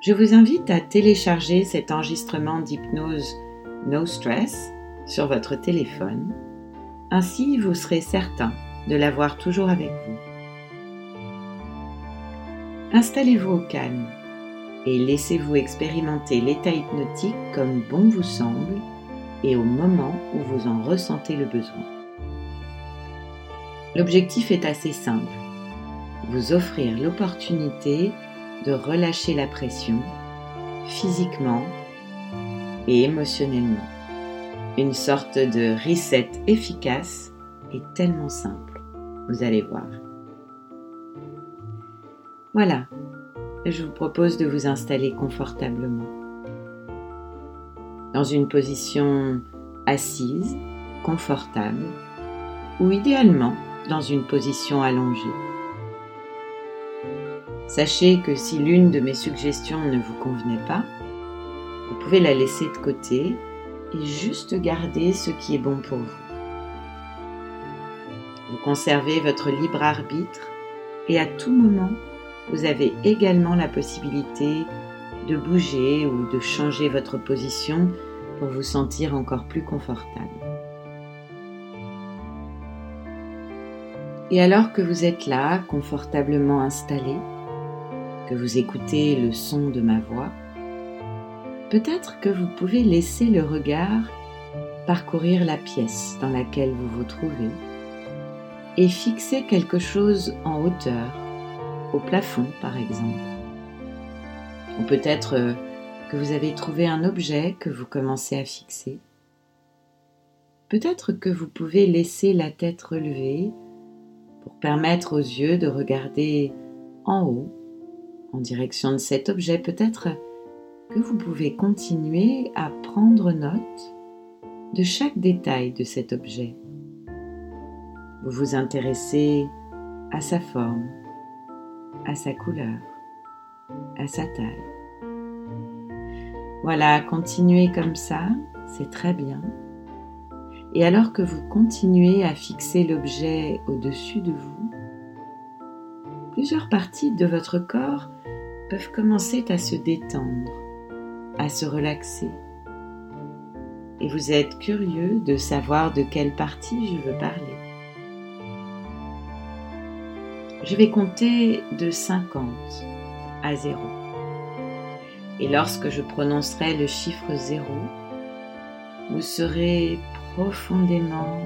Je vous invite à télécharger cet enregistrement d'hypnose No Stress sur votre téléphone. Ainsi, vous serez certain de l'avoir toujours avec vous. Installez-vous au calme et laissez-vous expérimenter l'état hypnotique comme bon vous semble et au moment où vous en ressentez le besoin. L'objectif est assez simple, vous offrir l'opportunité de relâcher la pression physiquement et émotionnellement. Une sorte de reset efficace et tellement simple, vous allez voir. Voilà, je vous propose de vous installer confortablement dans une position assise, confortable ou idéalement dans une position allongée. Sachez que si l'une de mes suggestions ne vous convenait pas, vous pouvez la laisser de côté et juste garder ce qui est bon pour vous. Vous conservez votre libre arbitre et à tout moment, vous avez également la possibilité de bouger ou de changer votre position pour vous sentir encore plus confortable. Et alors que vous êtes là, confortablement installé, que vous écoutez le son de ma voix, peut-être que vous pouvez laisser le regard parcourir la pièce dans laquelle vous vous trouvez et fixer quelque chose en hauteur, au plafond par exemple. Ou peut-être que vous avez trouvé un objet que vous commencez à fixer. Peut-être que vous pouvez laisser la tête relevée pour permettre aux yeux de regarder en haut en direction de cet objet, peut-être que vous pouvez continuer à prendre note de chaque détail de cet objet. Vous vous intéressez à sa forme, à sa couleur, à sa taille. Voilà, continuez comme ça, c'est très bien. Et alors que vous continuez à fixer l'objet au-dessus de vous, plusieurs parties de votre corps peuvent commencer à se détendre, à se relaxer. Et vous êtes curieux de savoir de quelle partie je veux parler. Je vais compter de 50 à 0. Et lorsque je prononcerai le chiffre 0, vous serez profondément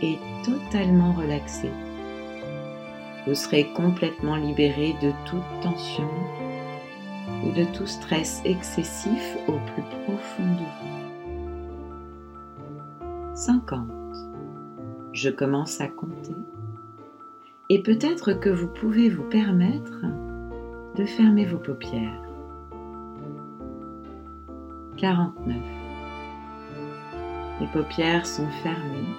et totalement relaxé vous serez complètement libéré de toute tension ou de tout stress excessif au plus profond de vous. 50. Je commence à compter. Et peut-être que vous pouvez vous permettre de fermer vos paupières. 49. Les paupières sont fermées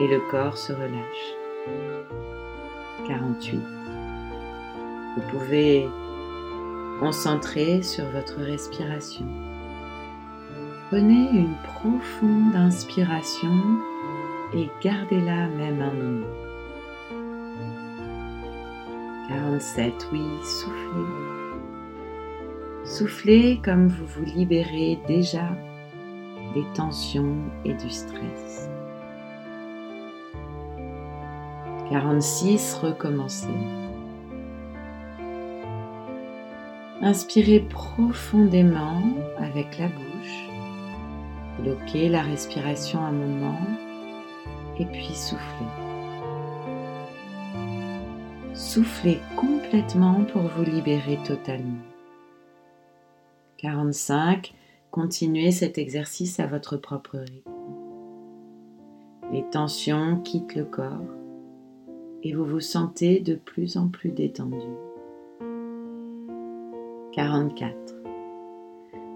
et le corps se relâche. 48. Vous pouvez concentrer sur votre respiration. Prenez une profonde inspiration et gardez-la même un moment. 47. Oui, soufflez. Soufflez comme vous vous libérez déjà des tensions et du stress. 46, recommencez. Inspirez profondément avec la bouche. Bloquez la respiration un moment et puis soufflez. Soufflez complètement pour vous libérer totalement. 45. Continuez cet exercice à votre propre rythme. Les tensions quittent le corps et vous vous sentez de plus en plus détendu. 44.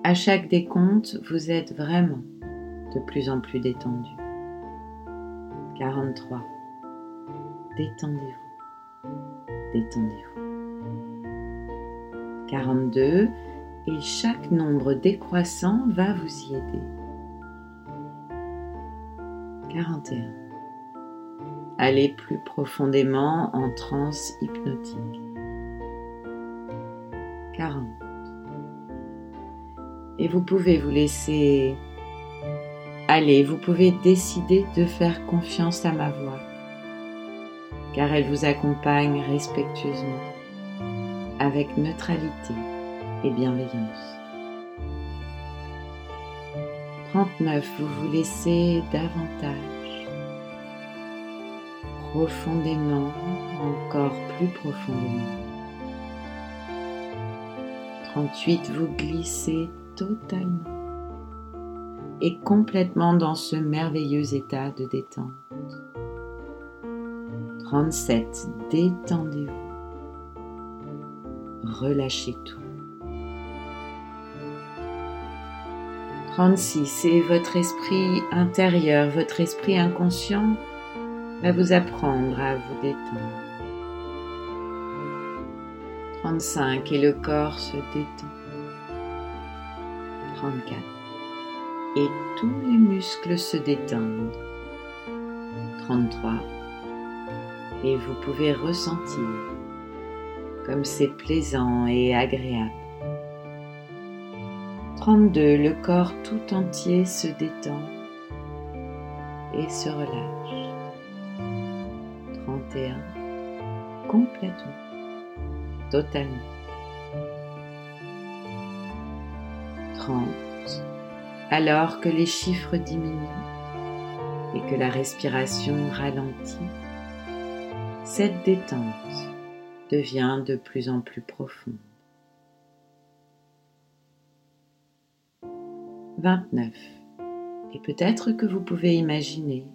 À chaque décompte, vous êtes vraiment de plus en plus détendu. 43. Détendez-vous. Détendez-vous. 42. Et chaque nombre décroissant va vous y aider. 41. Allez plus profondément en transe hypnotique. 40. Et vous pouvez vous laisser aller, vous pouvez décider de faire confiance à ma voix, car elle vous accompagne respectueusement, avec neutralité et bienveillance. 39. Vous vous laissez davantage, profondément, encore plus profondément. 38. Vous glissez totalement et complètement dans ce merveilleux état de détente. 37. Détendez-vous. Relâchez tout. 36. Et votre esprit intérieur, votre esprit inconscient va vous apprendre à vous détendre. 35. Et le corps se détend. 34. Et tous les muscles se détendent. 33. Et vous pouvez ressentir comme c'est plaisant et agréable. 32. Le corps tout entier se détend et se relâche. 31. Complètement, totalement. 30. Alors que les chiffres diminuent et que la respiration ralentit, cette détente devient de plus en plus profonde. 29. Et peut-être que vous pouvez imaginer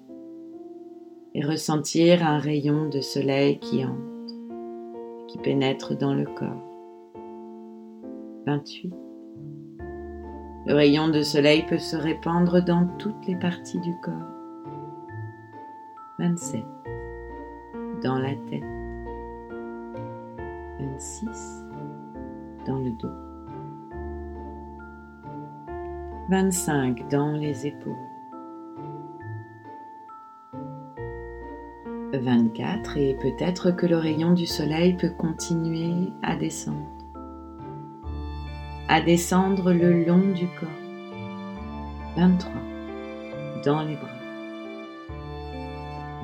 et ressentir un rayon de soleil qui entre, qui pénètre dans le corps. 28. Le rayon de soleil peut se répandre dans toutes les parties du corps. 27. Dans la tête. 26. Dans le dos. 25 dans les épaules. 24 et peut-être que le rayon du soleil peut continuer à descendre. À descendre le long du corps. 23 dans les bras.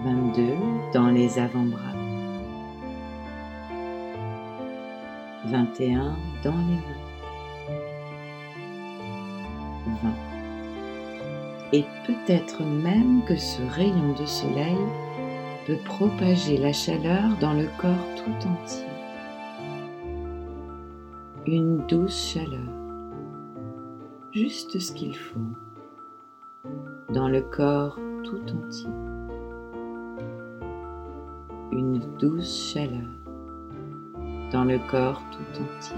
22 dans les avant-bras. 21 dans les mains. Et peut-être même que ce rayon de soleil peut propager la chaleur dans le corps tout entier. Une douce chaleur, juste ce qu'il faut, dans le corps tout entier. Une douce chaleur dans le corps tout entier.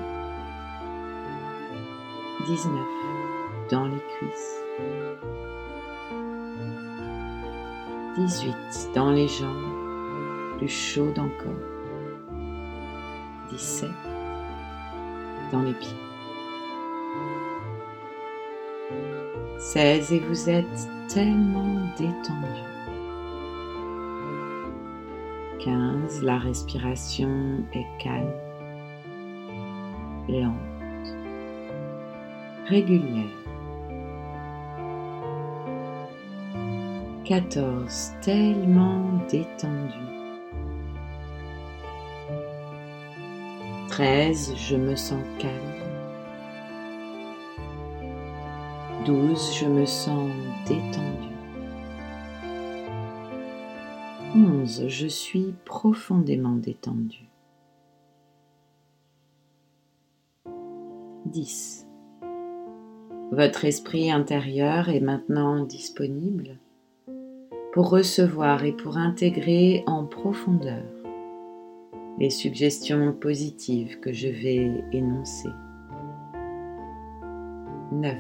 19 dans les cuisses. 18 dans les jambes, plus chaudes encore. 17 dans les pieds. 16 et vous êtes tellement détendu. 15 la respiration est calme, lente, régulière. 14. Tellement détendu. 13. Je me sens calme. 12. Je me sens détendu. 11. Je suis profondément détendu. 10. Votre esprit intérieur est maintenant disponible pour recevoir et pour intégrer en profondeur les suggestions positives que je vais énoncer. 9.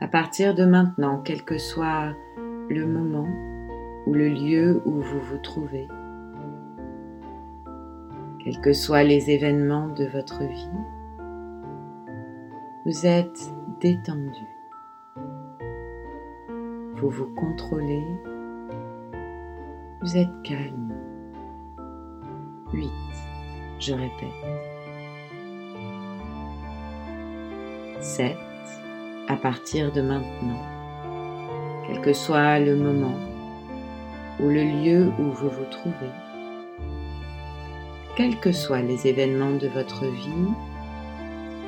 À partir de maintenant, quel que soit le moment ou le lieu où vous vous trouvez, quels que soient les événements de votre vie, vous êtes détendu. Vous vous contrôlez. Vous êtes calme. 8. Je répète. 7. À partir de maintenant, quel que soit le moment ou le lieu où vous vous trouvez, quels que soient les événements de votre vie,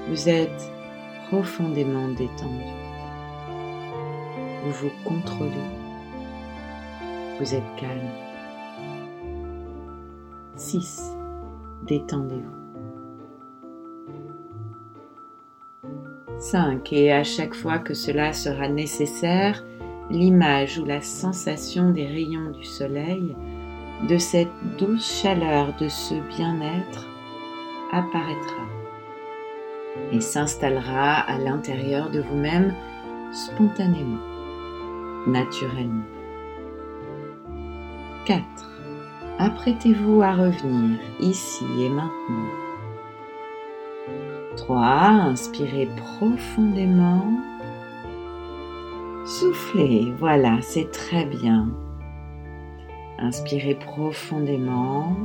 vous êtes profondément détendu. Vous vous contrôlez. Vous êtes calme. 6. Détendez-vous. 5. Et à chaque fois que cela sera nécessaire, l'image ou la sensation des rayons du soleil, de cette douce chaleur, de ce bien-être, apparaîtra et s'installera à l'intérieur de vous-même spontanément, naturellement. 4. Apprêtez-vous à revenir ici et maintenant. 3. Inspirez profondément. Soufflez, voilà, c'est très bien. Inspirez profondément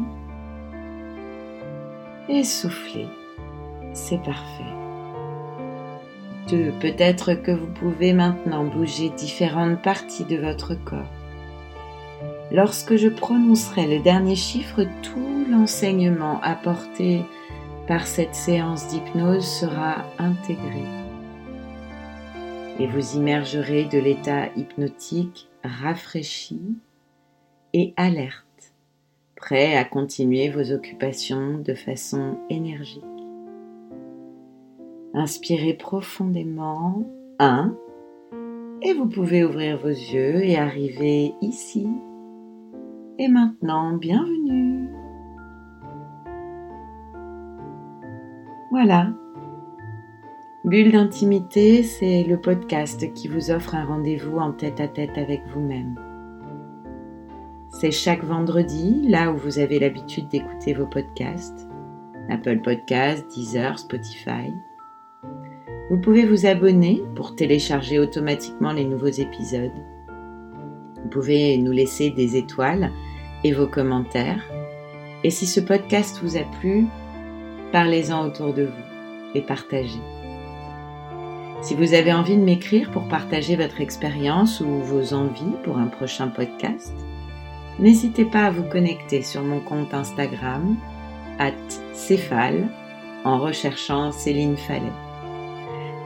et soufflez. C'est parfait. 2. Peut-être que vous pouvez maintenant bouger différentes parties de votre corps. Lorsque je prononcerai le dernier chiffre, tout l'enseignement apporté par cette séance d'hypnose sera intégré et vous immergerez de l'état hypnotique rafraîchi et alerte, prêt à continuer vos occupations de façon énergique. Inspirez profondément. 1. Et vous pouvez ouvrir vos yeux et arriver ici. Et maintenant, bienvenue. Voilà. Bulle d'intimité, c'est le podcast qui vous offre un rendez-vous en tête à tête avec vous-même. C'est chaque vendredi, là où vous avez l'habitude d'écouter vos podcasts. Apple Podcasts, Deezer, Spotify. Vous pouvez vous abonner pour télécharger automatiquement les nouveaux épisodes. Vous pouvez nous laisser des étoiles et vos commentaires. Et si ce podcast vous a plu, parlez-en autour de vous et partagez. Si vous avez envie de m'écrire pour partager votre expérience ou vos envies pour un prochain podcast, n'hésitez pas à vous connecter sur mon compte Instagram, at Céphale, en recherchant Céline Fallet.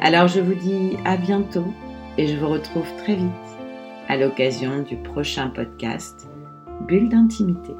Alors je vous dis à bientôt et je vous retrouve très vite à l'occasion du prochain podcast Bulle d'intimité.